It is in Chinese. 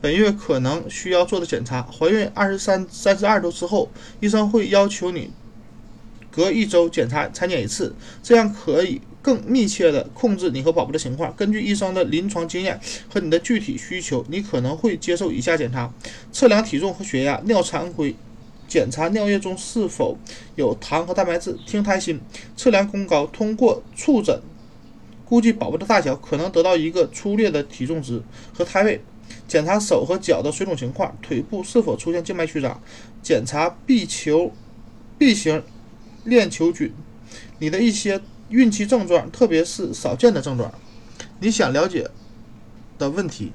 本月可能需要做的检查。怀孕二十三、三十二周之后，医生会要求你隔一周检查产检一次，这样可以更密切地控制你和宝宝的情况。根据医生的临床经验和你的具体需求，你可能会接受以下检查：测量体重和血压、尿常规。检查尿液中是否有糖和蛋白质，听胎心，测量宫高，通过触诊估计宝宝的大小，可能得到一个粗略的体重值和胎位。检查手和脚的水肿情况，腿部是否出现静脉曲张，检查 B 球 B 型链球菌，你的一些孕期症状，特别是少见的症状，你想了解的问题。